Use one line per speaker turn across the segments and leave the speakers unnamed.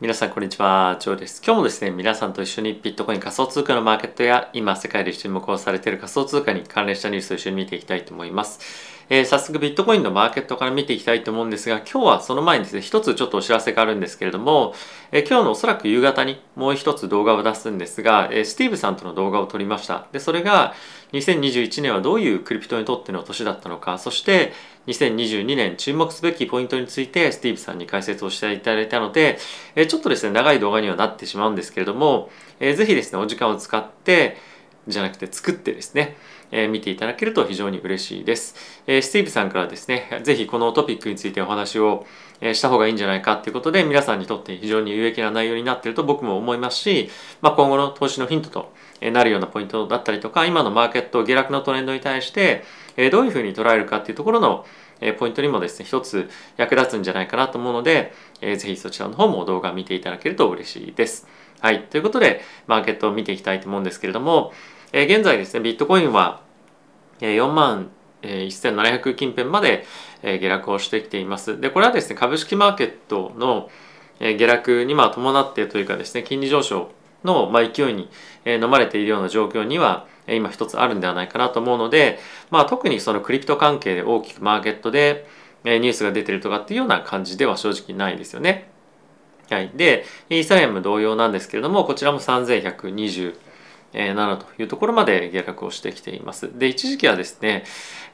皆さんこんにちは、ジョーです。今日もですね、皆さんと一緒にビットコイン仮想通貨のマーケットや今世界で注目をされている仮想通貨に関連したニュースを一緒に見ていきたいと思います。えー、早速ビットコインのマーケットから見ていきたいと思うんですが、今日はその前にですね、一つちょっとお知らせがあるんですけれども、えー、今日のおそらく夕方にもう一つ動画を出すんですが、えー、スティーブさんとの動画を撮りました。で、それが2021年はどういうクリプトにとっての年だったのか、そして2022年注目すべきポイントについてスティーブさんに解説をしていただいたので、えちょっとですね、長い動画にはなってしまうんですけれども、えー、ぜひですね、お時間を使って、じゃなくて作ってですね、えー、見ていただけると非常に嬉しいです。えー、スティーブさんからですね、ぜひこのトピックについてお話を、した方がいいんじゃないかっていうことで、皆さんにとって非常に有益な内容になっていると僕も思いますし、まあ、今後の投資のヒントとなるようなポイントだったりとか、今のマーケット下落のトレンドに対して、どういうふうに捉えるかっていうところのポイントにもですね一つ役立つんじゃないかなと思うので、えー、ぜひそちらの方も動画を見ていただけると嬉しいです。はい。ということで、マーケットを見ていきたいと思うんですけれども、えー、現在ですね、ビットコインは、4万1700近辺まで下落をしてきています。で、これはですね、株式マーケットの下落にま伴ってというかですね、金利上昇のま勢いに飲まれているような状況には今一つあるんではないかなと思うので、まあ、特にそのクリプト関係で大きくマーケットでニュースが出てるとかっていうような感じでは正直ないですよね。はい、でイーサリアム同様なんですけれどもこちらも31。2 7というところまで下落をしてきています。で一時期はですね、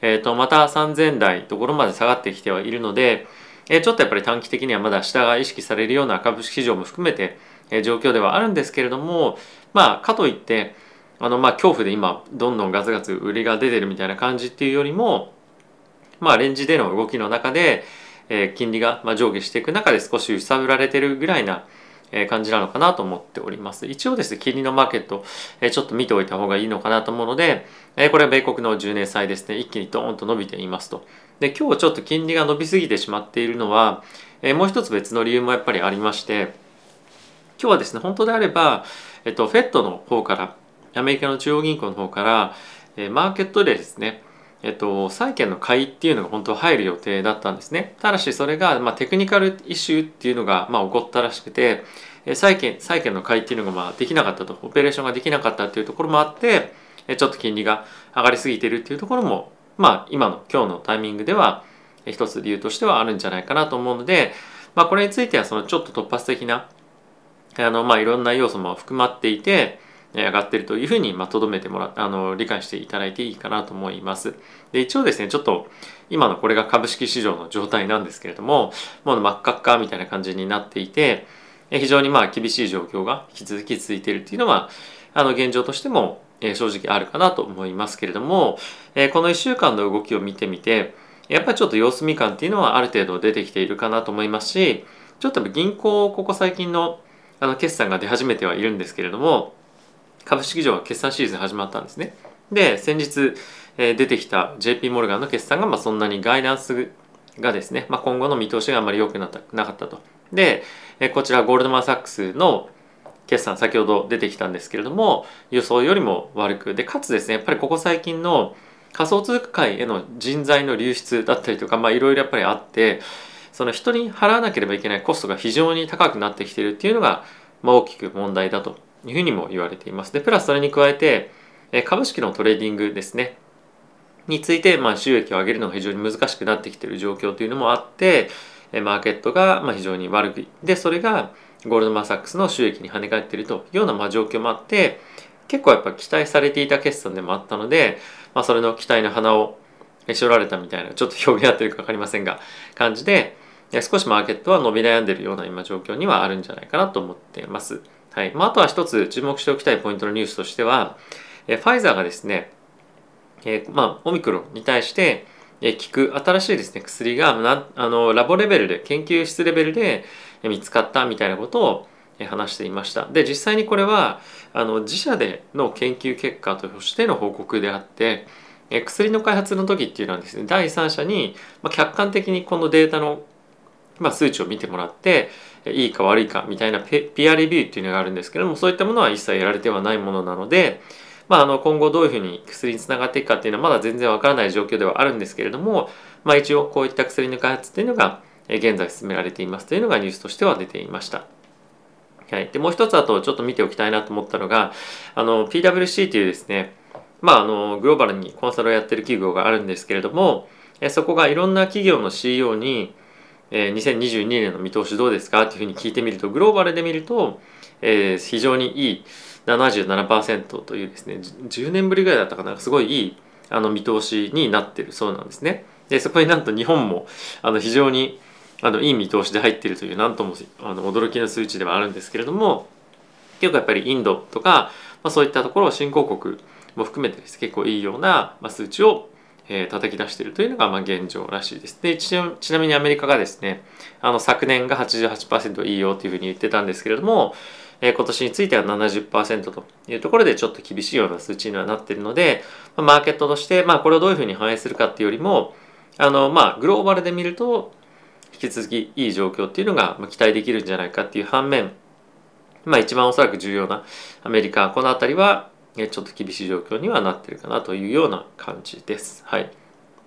えー、とまた3000台ところまで下がってきてはいるので、え、ちょっとやっぱり短期的にはまだ下が意識されるような株式市場も含めて、え、状況ではあるんですけれどもまあかといってあのまあ恐怖で今どんどんガツガツ売りが出てるみたいな感じっていうよりもまあレンジでの動きの中で、え、金利がま上下していく中で少し揺さぶられてるぐらいな感じなのかなと思っております。一応ですね、金利のマーケット、ちょっと見ておいた方がいいのかなと思うので、これは米国の10年債ですね、一気にドーンと伸びていますと。で、今日ちょっと金利が伸びすぎてしまっているのは、もう一つ別の理由もやっぱりありまして、今日はですね、本当であれば、えっと、フェットの方から、アメリカの中央銀行の方から、えマーケットでですね、えっと、債券の買いっていうのが本当は入る予定だったんですね。ただしそれが、まあ、テクニカルイシューっていうのが、まあ、起こったらしくて、債券債券の買いっていうのがまあできなかったとオペレーションができなかったっていうところもあってちょっと金利が上がりすぎてるっていうところもまあ今の今日のタイミングでは一つ理由としてはあるんじゃないかなと思うので、まあ、これについてはそのちょっと突発的なあのまあいろんな要素も含まっていて上がってるというふうにまあ留めてもらあの理解していただいていいかなと思います。で一応ですねちょっと今のこれが株式市場の状態なんですけれどももう真っ赤っかみたいな感じになっていて非常にまあ厳しい状況が引き続き続いているっていうのはあの現状としても正直あるかなと思いますけれどもこの1週間の動きを見てみてやっぱりちょっと様子見感っていうのはある程度出てきているかなと思いますしちょっと銀行ここ最近のあの決算が出始めてはいるんですけれども株式上は決算シーズン始まったんですね。で先日出てきた JP モルガンの決算がまあそんなにガイダンスがですね、まあ、今後の見通しがあまり良くなったなかったと。でこちらゴールドマン・サックスの決算先ほど出てきたんですけれども予想よりも悪くでかつですねやっぱりここ最近の仮想通貨界への人材の流出だったりとかいろいろやっぱりあってその人に払わなければいけないコストが非常に高くなってきているっていうのが、まあ、大きく問題だというふうにも言われています。でプラスそれに加えて株式のトレーディングですねについて、まあ、収益を上げるのが非常に難しくなってきている状況というのもあってマーケットが非常に悪くでそれがゴールドマン・サックスの収益に跳ね返っているというようなま状況もあって結構やっぱ期待されていた決算でもあったので、まあ、それの期待の花をしょられたみたいなちょっと表現合ってるか分かりませんが感じで少しマーケットは伸び悩んでいるような今状況にはあるんじゃないかなと思っています。はい。まあ、あとは一つ注目しておきたいポイントのニュースとしてはえファイザーがですね、え、まあ、オミクロンに対してえ効く新しいですね薬がなあのラボレベルで研究室レベルで見つかったみたいなことを話していました。で実際にこれはあの自社での研究結果としての報告であって薬の開発の時っていうのはですね第三者に客観的にこのデータの数値を見てもらっていいか悪いかみたいなピアレビューっていうのがあるんですけどもそういったものは一切やられてはないものなのでまあ、あの今後どういうふうに薬につながっていくかっていうのはまだ全然わからない状況ではあるんですけれども、まあ、一応こういった薬の開発っていうのが現在進められていますというのがニュースとしては出ていました。はい、でもう一つあとちょっと見ておきたいなと思ったのがあの PWC というですねまああのグローバルにコンサルをやってる企業があるんですけれどもそこがいろんな企業の CEO に、えー、2022年の見通しどうですか？っていうふうに聞いてみるとグローバルで見ると、えー、非常にいい77%というですね10年ぶりぐらいだったかな？すごいいいあの見通しになってるそうなんですね。でそこになんと日本もあの非常にあのいい見通しで入っているというなんともあの驚きの数値ではあるんですけれども結構やっぱりインドとか、まあ、そういったところを新興国も含めてです、結構いいような、まあ、数値を、えー、叩き出しているというのがまあ現状らしいです。でちなみにアメリカがですねあの昨年が88%いいよというふうに言ってたんですけれども、えー、今年については70%というところでちょっと厳しいような数値にはなっているので、まあ、マーケットとして、まあ、これをどういうふうに反映するかっていうよりもあのまあグローバルで見ると引き続きいい状況っていうのが期待できるんじゃないかっていう反面まあ一番おそらく重要なアメリカこの辺りはちょっと厳しい状況にはなってるかなというような感じです。はい。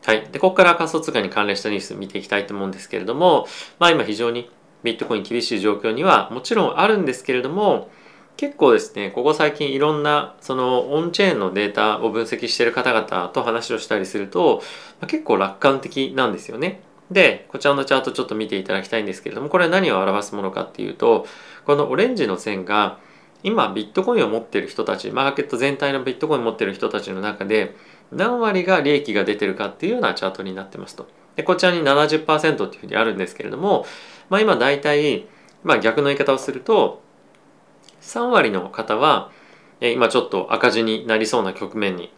はい。で、ここから仮想通貨に関連したニュース見ていきたいと思うんですけれども、まあ今非常にビットコイン厳しい状況にはもちろんあるんですけれども、結構ですね、ここ最近いろんなそのオンチェーンのデータを分析している方々と話をしたりすると、まあ、結構楽観的なんですよね。で、こちらのチャートちょっと見ていただきたいんですけれども、これは何を表すものかっていうと、このオレンジの線が、今ビットコインを持ってる人たち、マーケット全体のビットコインを持ってる人たちの中で、何割が利益が出てるかっていうようなチャートになってますと。で、こちらに70%っていうふうにあるんですけれども、まあ今大体、まあ逆の言い方をすると、3割の方は、今ちょっと赤字になりそうな局面に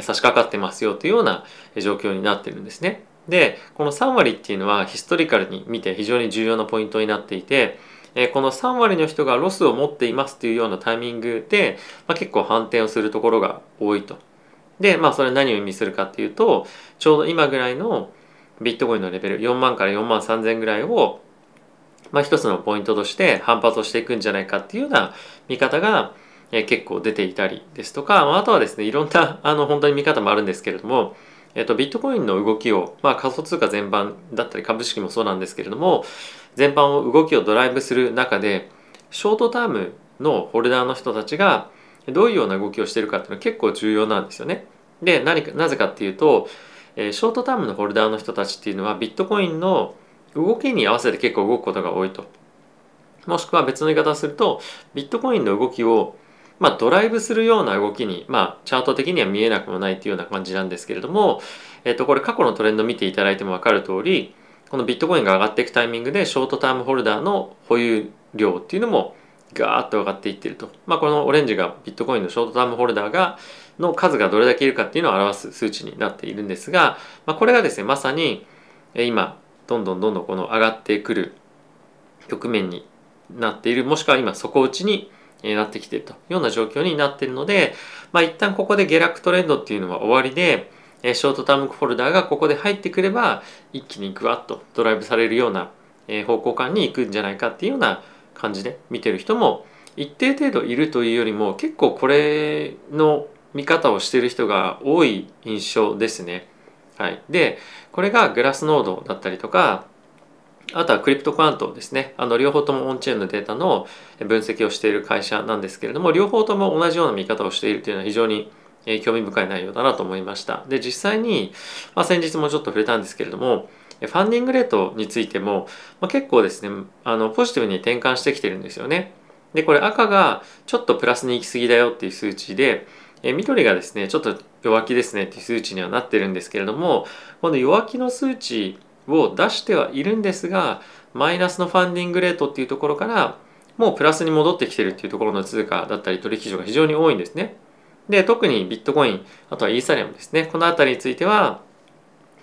差し掛かってますよというような状況になってるんですね。でこの3割っていうのはヒストリカルに見て非常に重要なポイントになっていてこの3割の人がロスを持っていますというようなタイミングで、まあ、結構反転をするところが多いと。でまあそれ何を意味するかっていうとちょうど今ぐらいのビットコインのレベル4万から4万3千ぐらいをまあ、一つのポイントとして反発をしていくんじゃないかっていうような見方が結構出ていたりですとかあとはですねいろんな あの本当に見方もあるんですけれどもえっと、ビットコインの動きを、まあ、仮想通貨全般だったり株式もそうなんですけれども全般を動きをドライブする中でショートタームのホルダーの人たちがどういうような動きをしてるかっていうのは結構重要なんですよね。で何かなぜかっていうと、えー、ショートタームのホルダーの人たちっていうのはビットコインの動きに合わせて結構動くことが多いと。もしくは別の言い方をするとビットコインの動きをまあ、ドライブするような動きに、まあ、チャート的には見えなくもないというような感じなんですけれども、えっと、これ過去のトレンド見ていただいても分かる通り、このビットコインが上がっていくタイミングで、ショートタームホルダーの保有量っていうのもガーッと上がっていってると。まあ、このオレンジがビットコインのショートタームホルダーが、の数がどれだけいるかっていうのを表す数値になっているんですが、まあ、これがですね、まさに今、どんどんどんどんこの上がってくる局面になっている、もしくは今底打ちになってきているというような状況になっているので、まあ、一旦ここで下落トレンドっていうのは終わりで、ショートタームフォルダーがここで入ってくれば一気にグワッとドライブされるような方向感に行くんじゃないかっていうような感じで見てる人も一定程度いるというよりも結構これの見方をしている人が多い印象ですね。はい、でこれがグラスノードだったりとかあとはクリプトクワントですね。あの両方ともオンチェーンのデータの分析をしている会社なんですけれども、両方とも同じような見方をしているというのは非常にえ興味深い内容だなと思いました。で、実際に、まあ、先日もちょっと触れたんですけれども、ファンディングレートについても、まあ、結構ですね、あのポジティブに転換してきてるんですよね。で、これ赤がちょっとプラスに行き過ぎだよっていう数値で、え緑がですね、ちょっと弱気ですねっていう数値にはなってるんですけれども、この弱気の数値を出してはいるんですがマイナスのファンディングレートっていうところからもうプラスに戻ってきてるっていうところの通貨だったり取引所が非常に多いんですね。で特にビットコインあとはイーサリアムですね。この辺りについては、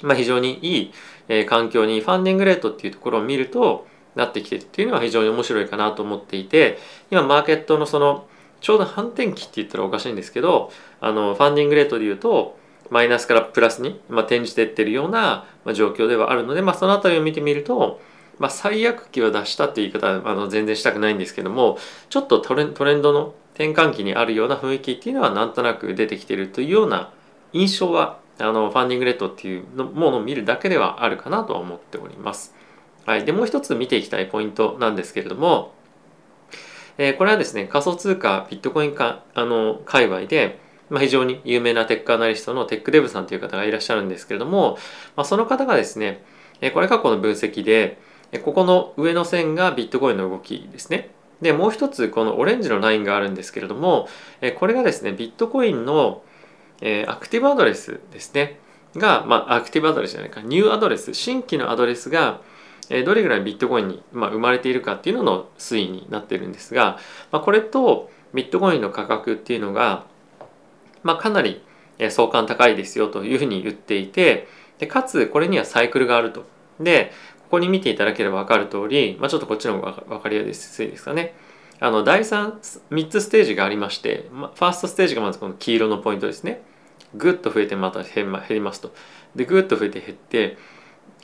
まあ、非常にいい、えー、環境にファンディングレートっていうところを見るとなってきてるっていうのは非常に面白いかなと思っていて今マーケットのそのちょうど反転期って言ったらおかしいんですけどあのファンディングレートで言うとマイナスからプラスに、まあ、転じてってるような、状況ではあるので、まあ、その辺りを見てみると、まあ、最悪期を出したっていう言い方はあの全然したくないんですけどもちょっとトレンドの転換期にあるような雰囲気っていうのはなんとなく出てきてるというような印象はあのファンディングレートっていうものを見るだけではあるかなとは思っております。はい、でもう一つ見ていきたいポイントなんですけれどもえー、これはですね仮想通貨ビットコインかあの界隈で、まあ、非常に有名なテックアナリストのテックデブさんという方がいらっしゃるんですけれども、まあ、その方がですね、え、これ過去の分析でここの上の線がビットコインの動きですね。でもう一つこのオレンジのラインがあるんですけれどもこれがですねビットコインのアクティブアドレスですねが、まあ、アクティブアドレスじゃないかニューアドレス新規のアドレスがどれぐらいビットコインに、生まれているかっていうのの推移になってるんですが、ま、これとビットコインの価格っていうのが、まあ、かなり相関高いですよというふうに言っていてでかつこれにはサイクルがあると。でここに見ていただければ分かる通り、まあ、ちょっとこっちの方が分かりやすいですかね。あの第 3, 3つステージがありまして、まファーストステージがまずこの黄色のポイントですね。ぐっと増えてまた減りますと。でぐっと増えて減って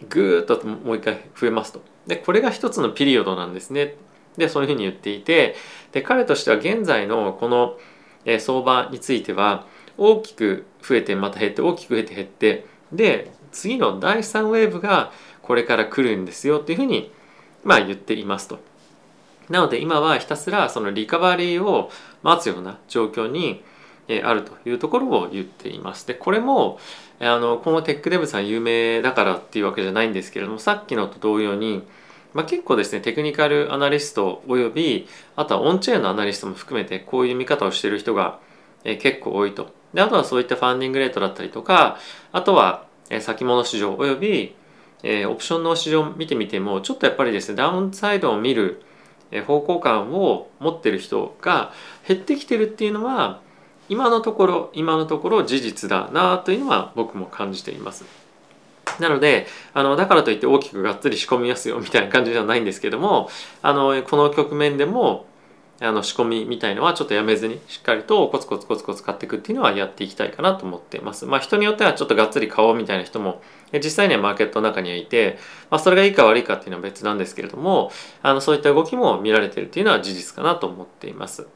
ぐーっともう一回増えますと。でこれが一つのピリオドなんですね。でそういうふうに言っていてで彼としては現在のこの、相場については大きく増えてまた減って大きく増えて減ってで次の第3ウェーブがこれから来るんですよっていうふうにまあ言っていますと。なので今はひたすらそのリカバリーを待つような状況にあるというところを言っています。でこれもあのこのテックデブさん有名だからっていうわけじゃないんですけれどもさっきのと同様に、まあ、結構ですねテクニカルアナリストおよびあとはオンチェーンのアナリストも含めてこういう見方をしてる人が結構多いと。であとはそういったファンディングレートだったりとかあとは先物市場およびえー、オプションの市場を見てみてもちょっとやっぱりですねダウンサイドを見る方向感を持ってる人が減ってきてるっていうのは今のところ今のところ事実だなというのは僕も感じています。なのであのだからといって大きくがっつり仕込みますよみたいな感じではないんですけどもあのこの局面でもあの仕込みみたいのはちょっとやめずにしっかりとコツコツコツコツ買っていくっていうのはやっていきたいかなと思っています。まあ人によってはちょっとがっつり買おうみたいな人も実際にはマーケットの中にはいて、まあ、それがいいか悪いかっていうのは別なんですけれどもあのそういった動きも見られてるっていうのは事実かなと思っています。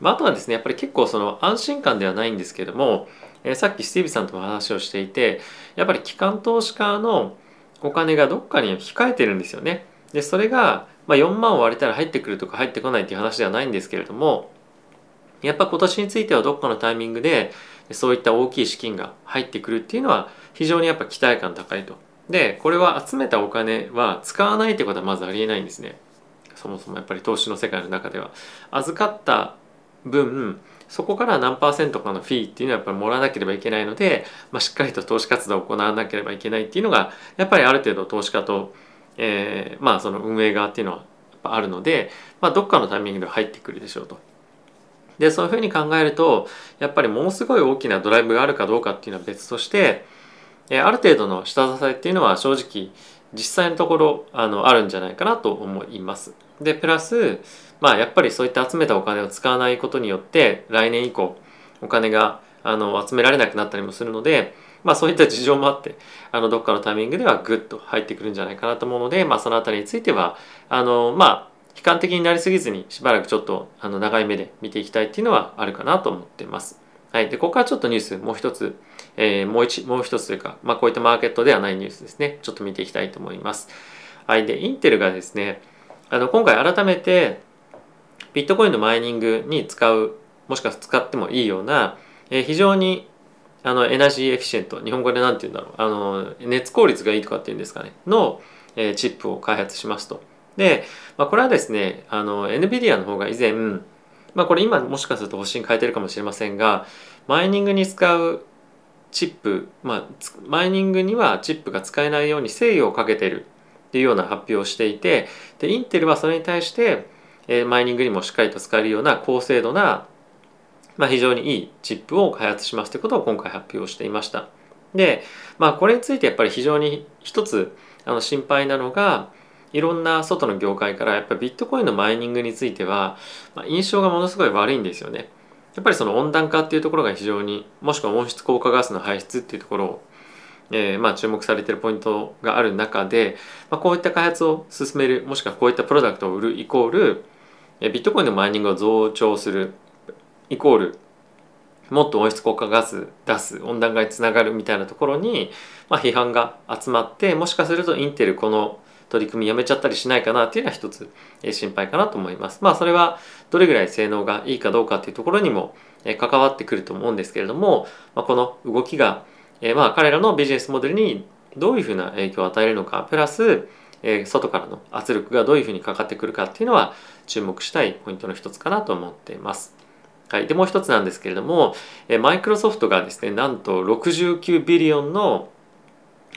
まあ、あとはですねやっぱり結構その安心感ではないんですけれども、えー、さっきスティーブさんとも話をしていてやっぱり機関投資家のお金がどっかに控えてるんですよね。でそれがまあ、4万割れたら入ってくるとか入ってこないっていう話ではないんですけれどもやっぱ今年についてはどっかのタイミングでそういった大きい資金が入ってくるっていうのは非常にやっぱ期待感高いと。でこれは集めたお金は使わないってことはまずありえないんですね。そもそもやっぱり投資の世界の中では。預かった分そこから何パーセントかのフィーっていうのはやっぱりもらわなければいけないので、まあ、しっかりと投資活動を行わなければいけないっていうのがやっぱりある程度投資家とえー、まあその運営側っていうのはあるので、まあ、どっかのタイミングで入ってくるでしょうと。でそういうふうに考えるとやっぱりものすごい大きなドライブがあるかどうかっていうのは別として、えー、ある程度の下支えっていうのは正直実際のところあのあるんじゃないかなと思います。でプラスまあやっぱりそういった集めたお金を使わないことによって来年以降お金があの集められなくなったりもするのでまあそういった事情もあってあのどっかのタイミングではグッと入ってくるんじゃないかなと思うので、まあ、その辺りについてはあのまあ悲観的になりすぎずにしばらくちょっとあの長い目で見ていきたいっていうのはあるかなと思っています。はい、でここからちょっとニュースもう一つ、えー、もう一もう一つというか、まあ、こういったマーケットではないニュースですねちょっと見ていきたいと思います。はい、でインテルがですねあの今回改めてビットコインのマイニングに使うもしくは使ってもいいような、えー、非常にあの energy efficient。日本語で何て言うんだろう。あの熱効率がいいとかっていうんですかね。の、えー、チップを開発しますと。で、まあ、これはですねあの NVIDIA の方が以前、まあ、これ今もしかすると方針変えてるかもしれませんがマイニングに使うチップ、まあ、マイニングにはチップが使えないように制御をかけてるっていうような発表をしていてでインテルはそれに対して、えー、マイニングにもしっかりと使えるような高精度なまあ、非常にいいチップを開発しますということを今回発表していました。で、まあ、これについてやっぱり非常に一つあの心配なのがいろんな外の業界からやっぱりビットコインのマイニングについては、まあ、印象がものすごい悪いんですよね。やっぱりその温暖化っていうところが非常にもしくは温室効果ガスの排出っていうところを、えー、まあ注目されてるポイントがある中で、まあ、こういった開発を進めるもしくはこういったプロダクトを売るイコールビットコインのマイニングを増長するイコールもっと温室効果ガス出す温暖化につながるみたいなところに、まあ、批判が集まってもしかするとインテルこの取り組みやめちゃったりしないかなっていうのは一つ心配かなと思います。まあそれはどれぐらい性能がいいかどうかっていうところにも関わってくると思うんですけれども、まあ、この動きがまあ彼らのビジネスモデルにどういうふうな影響を与えるのかプラス外からの圧力がどういうふうにかかってくるかっていうのは注目したいポイントの一つかなと思っています。はい、でもう一つなんですけれどもマイクロソフトがですねなんと69ビリオンの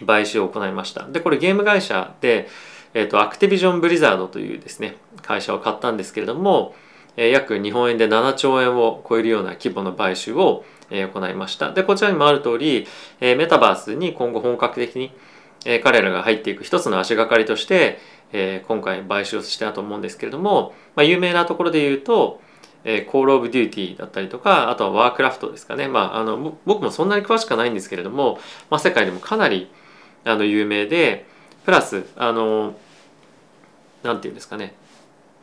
買収を行いました。でこれゲーム会社で、えーと、アクティビジョン・ブリザードというですね会社を買ったんですけれども、約日本円で7兆円を超えるような規模の買収を、行いました。でこちらにもある通り、メタバースに今後本格的に、彼らが入っていく一つの足がかりとして、今回買収をしたと思うんですけれども、まあ、有名なところで言うとえー、コール・オブ・デューティーだったりとかあとはワークラフトですかね、まあ、あの僕もそんなに詳しくはないんですけれども、まあ、世界でもかなりあの有名でプラスあのなんていうんですかね、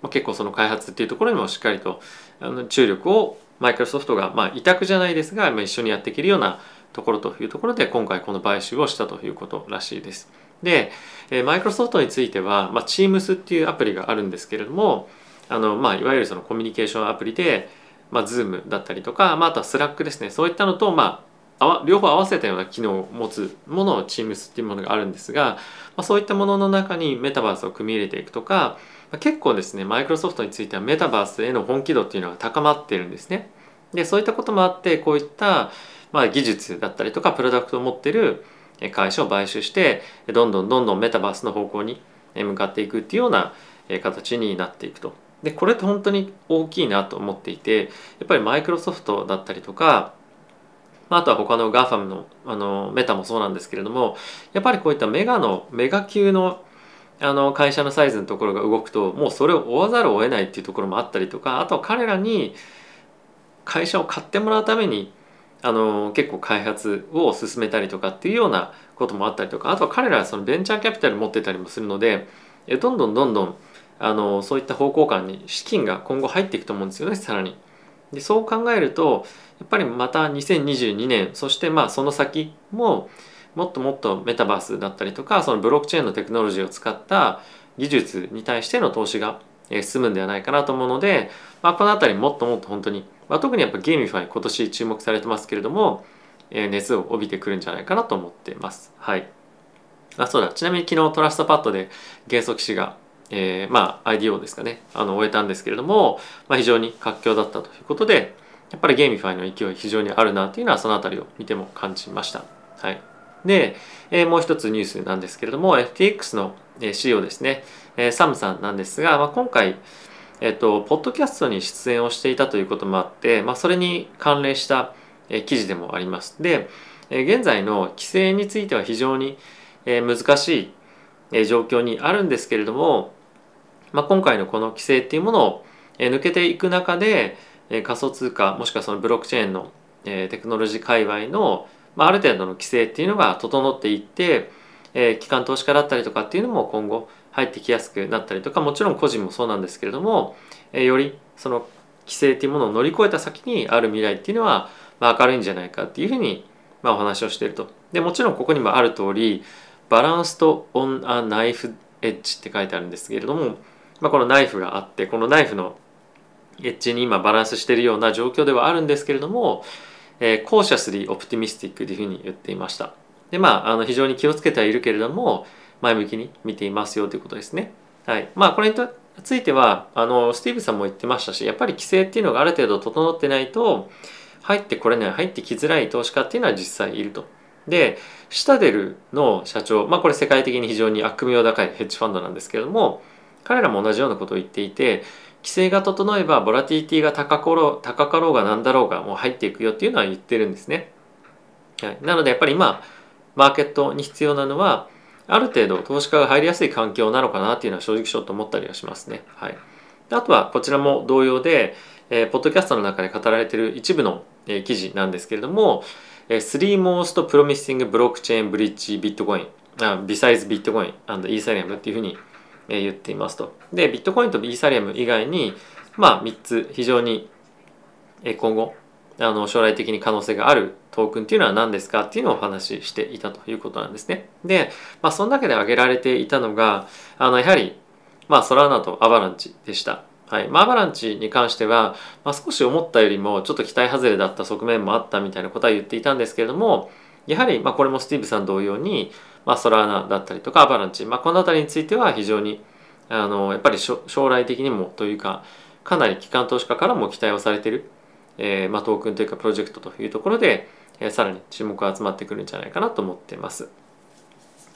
まあ、結構その開発っていうところにもしっかりとあの注力をマイクロソフトが、まあ、委託じゃないですが、まあ、一緒にやっていけるようなところというところで今回この買収をしたということらしいです。で、マイクロソフトについては、まあ、Teams っていうアプリがあるんですけれども、あの、まあ、いわゆるそのコミュニケーションアプリで、まあ、Zoom だったりとか、まあ、あとは Slack ですねそういったのと、まあ、両方合わせたような機能を持つものを Teams っていうものがあるんですが、まあ、そういったものの中にメタバースを組み入れていくとか、まあ、結構ですねマイクロソフトについてはメタバースへの本気度っていうのが高まってるんですね。でそういったこともあってこういった、まあ、技術だったりとかプロダクトを持ってる会社を買収してどんどんどんどんメタバースの方向に向かっていくっていうような形になっていくとでこれって本当に大きいなと思っていてやっぱりマイクロソフトだったりとかあとは他の GAFAM のあのメタもそうなんですけれどもやっぱりこういったメガのメガ級のあの会社のサイズのところが動くともうそれを追わざるを得ないっていうところもあったりとかあとは彼らに会社を買ってもらうためにあの結構開発を進めたりとかっていうようなこともあったりとかあとは彼らはそのベンチャーキャピタル持ってたりもするのでどんどんどんどんあのそういった方向感に資金が今後入っていくと思うんですよねさらに。でそう考えるとやっぱりまた2022年そしてまあその先ももっともっとメタバースだったりとかそのブロックチェーンのテクノロジーを使った技術に対しての投資が進むんではないかなと思うので、まあ、この辺りもっともっと本当に、まあ、特にやっぱ GameFi 今年注目されてますけれども、え、熱を帯びてくるんじゃないかなと思ってます。はい。あそうだちなみに昨日 TrustPad で元素騎士がえー、まあ IDO ですかねあの終えたんですけれども、まあ、非常に活況だったということでやっぱり GameFi の勢い非常にあるなというのはその辺りを見ても感じました。はい、で、えー、もう一つニュースなんですけれども FTX の CEO ですね、えー、サムさんなんですが、まあ、今回えっと、ポッドキャストに出演をしていたということもあって、まあ、それに関連した、えー、記事でもあります。で、えー、現在の規制については非常に、えー、難しい、えー、状況にあるんですけれども、まあ、今回のこの規制っていうものを抜けていく中で仮想通貨もしくはそのブロックチェーンのテクノロジー界隈の、あ、る程度の規制っていうのが整っていって機関投資家だったりとかっていうのも今後入ってきやすくなったりとかもちろん個人もそうなんですけれどもよりその規制っていうものを乗り越えた先にある未来っていうのは、明るいんじゃないかっていうふうに、お話をしていると。でもちろんここにもある通りバランスとオン・ア・ナイフ・エッジって書いてあるんですけれどもまあ、このナイフがあってこのナイフのエッジに今バランスしているような状況ではあるんですけれども、えー、コーシャスリーオプティミスティックというふうに言っていました。でまああの非常に気をつけてはいるけれども前向きに見ていますよということですね。はい、まあこれについてはあのスティーブさんも言ってましたしやっぱり規制っていうのがある程度整ってないと入ってこれない入ってきづらい投資家っていうのは実際いると。でシタデルの社長まあこれ世界的に非常に悪名高いヘッジファンドなんですけれども彼らも同じようなことを言っていて規制が整えばボラティティが高かろう高かろうが何だろうがもう入っていくよっていうのは言ってるんですね。はい、なのでやっぱり今マーケットに必要なのはある程度投資家が入りやすい環境なのかなっていうのは正直ちょっと思ったりはしますね。はい、あとはこちらも同様で、えー、ポッドキャストの中で語られている一部の、えー、記事なんですけれども、えー、Three Most Promising Blockchain Bridge Bitcoin Besides Bitcoin and Ethereum っていうふうに言っていますと。でビットコインとイーサリアム以外にまあ3つ非常に今後あの将来的に可能性があるトークンっていうのは何ですか？っていうのをお話ししていたということなんですね。で、まあ、その中で挙げられていたのがあのやはり、まあ、ソラーナとアバランチでした。はいまあ、アバランチに関しては、まあ、少し思ったよりもちょっと期待外れだった側面もあったみたいなことは言っていたんですけれどもやはりまあこれもスティーブさん同様に、まあ、ソラーナだったりとかアバランチ、まあ、この辺りについては非常にあのやっぱり将来的にもというかかなり機関投資家からも期待をされてる、えーまあ、トークンというかプロジェクトというところで、えー、さらに注目が集まってくるんじゃないかなと思ってます。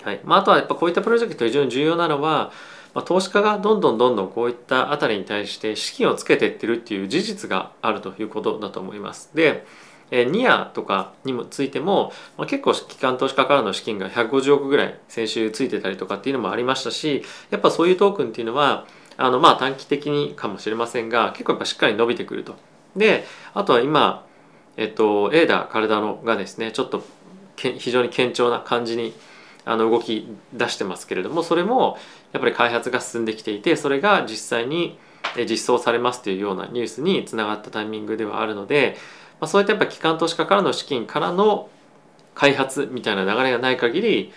はいまあ、あとはやっぱこういったプロジェクト非常に重要なのはまあ、投資家がどんどんどんどんこういったあたりに対して資金をつけていってるっていう事実があるということだと思います。で、えニアとかにもついても、まあ、結構機関投資家からの資金が150億ぐらい先週ついてたりとかっていうのもありましたしやっぱそういうトークンっていうのはあのまあ短期的にかもしれませんが結構やっぱしっかり伸びてくると。であとは今、えっと、エーダー・カルダノがですねちょっとけ非常に堅調な感じにあの動き出してますけれどもそれもやっぱり開発が進んできていてそれが実際に実装されますというようなニュースにつながったタイミングではあるので、まあ、そういったやっぱ機関投資家からの資金からの開発みたいな流れがない限り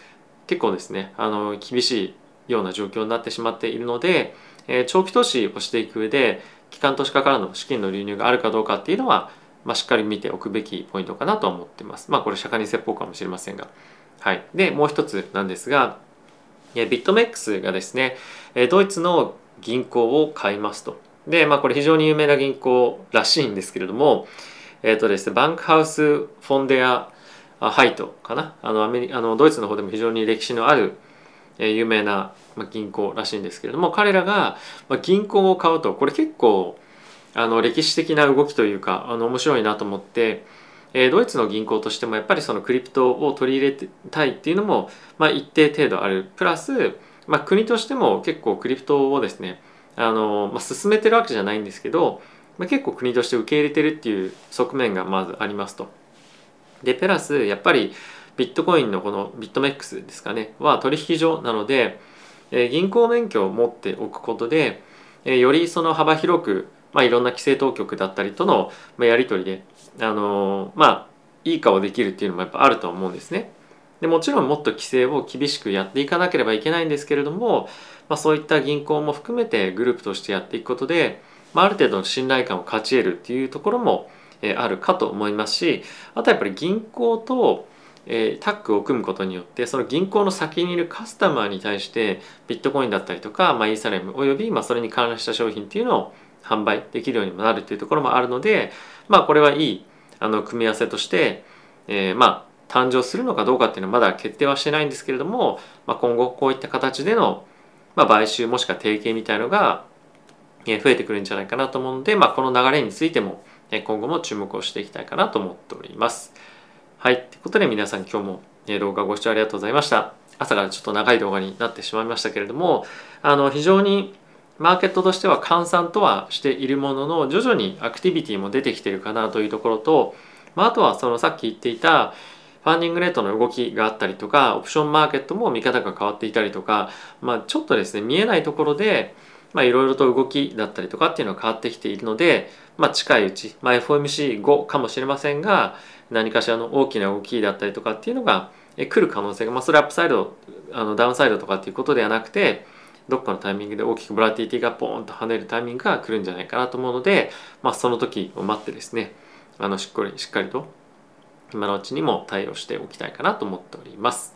結構ですねあの厳しいような状況になってしまっているので、えー、長期投資をしていく上で機関投資家からの資金の流入があるかどうかっていうのは、まあ、しっかり見ておくべきポイントかなと思ってます。まあこれ釈迦に説法かもしれませんが。はい、でもう一つなんですがビットメックスがですねドイツの銀行を買いますと。でまあこれ非常に有名な銀行らしいんですけれどもえっ、ー、とですねバンクハウス・フォンデア・ハイトかな？あのアメリあのドイツの方でも非常に歴史のあるえ有名なま銀行らしいんですけれども彼らがま銀行を買うとこれ結構あの歴史的な動きというかあの面白いなと思ってえドイツの銀行としてもやっぱりそのクリプトを取り入れてたいっていうのも、まあ、一定程度ある。プラス、まあ、国としても結構クリプトをですねあの、まあ、進めてるわけじゃないんですけど、まあ、結構国として受け入れてるっていう側面がまずありますと。でプラスやっぱりビットコインのこのビットメックスですかねは取引所なので、えー、銀行免許を持っておくことで、えー、よりその幅広くまあ、いろんな規制当局だったりとのまやり取りで、あのまあ、いい顔できるっていうのもやっぱあると思うんですね。でもちろんもっと規制を厳しくやっていかなければいけないんですけれども、まあ、そういった銀行も含めてグループとしてやっていくことで、まあ、ある程度の信頼感を勝ち得るっていうところも、えあるかと思いますしあとはやっぱり銀行と、えタッグを組むことによってその銀行の先にいるカスタマーに対してビットコインだったりとか、まあ、イーサレムおよびまあそれに関連した商品っていうのを販売できるようにもなるというところもあるのでまあこれはいいあの組み合わせとして、えー、まあ誕生するのかどうかっていうのはまだ決定はしてないんですけれども、まあ、今後こういった形での、まあ、買収もしくは提携みたいのが増えてくるんじゃないかなと思うので、まあ、この流れについても今後も注目をしていきたいかなと思っております。はい。ということで皆さん今日も動画ご視聴ありがとうございました。朝からちょっと長い動画になってしまいましたけれども、あの非常にマーケットとしては閑散とはしているものの徐々にアクティビティも出てきてるかなというところと、まあ、あとはそのさっき言っていたファンディングレートの動きがあったりとかオプションマーケットも見方が変わっていたりとか、まあ、ちょっとですね見えないところでまあいろいろと動きだったりとかっていうのが変わってきているので、まあ、近いうち、まあ、FOMC5 かもしれませんが何かしらの大きな動きだったりとかっていうのが来る可能性が、まあ、それアップサイドあのダウンサイドとかっていうことではなくてどっかのタイミングで大きくボラティティがポーンと跳ねるタイミングが来るんじゃないかなと思うので、まあ、その時を待ってですねあのしっかりしっかりと今のうちにも対応しておきたいかなと思っております。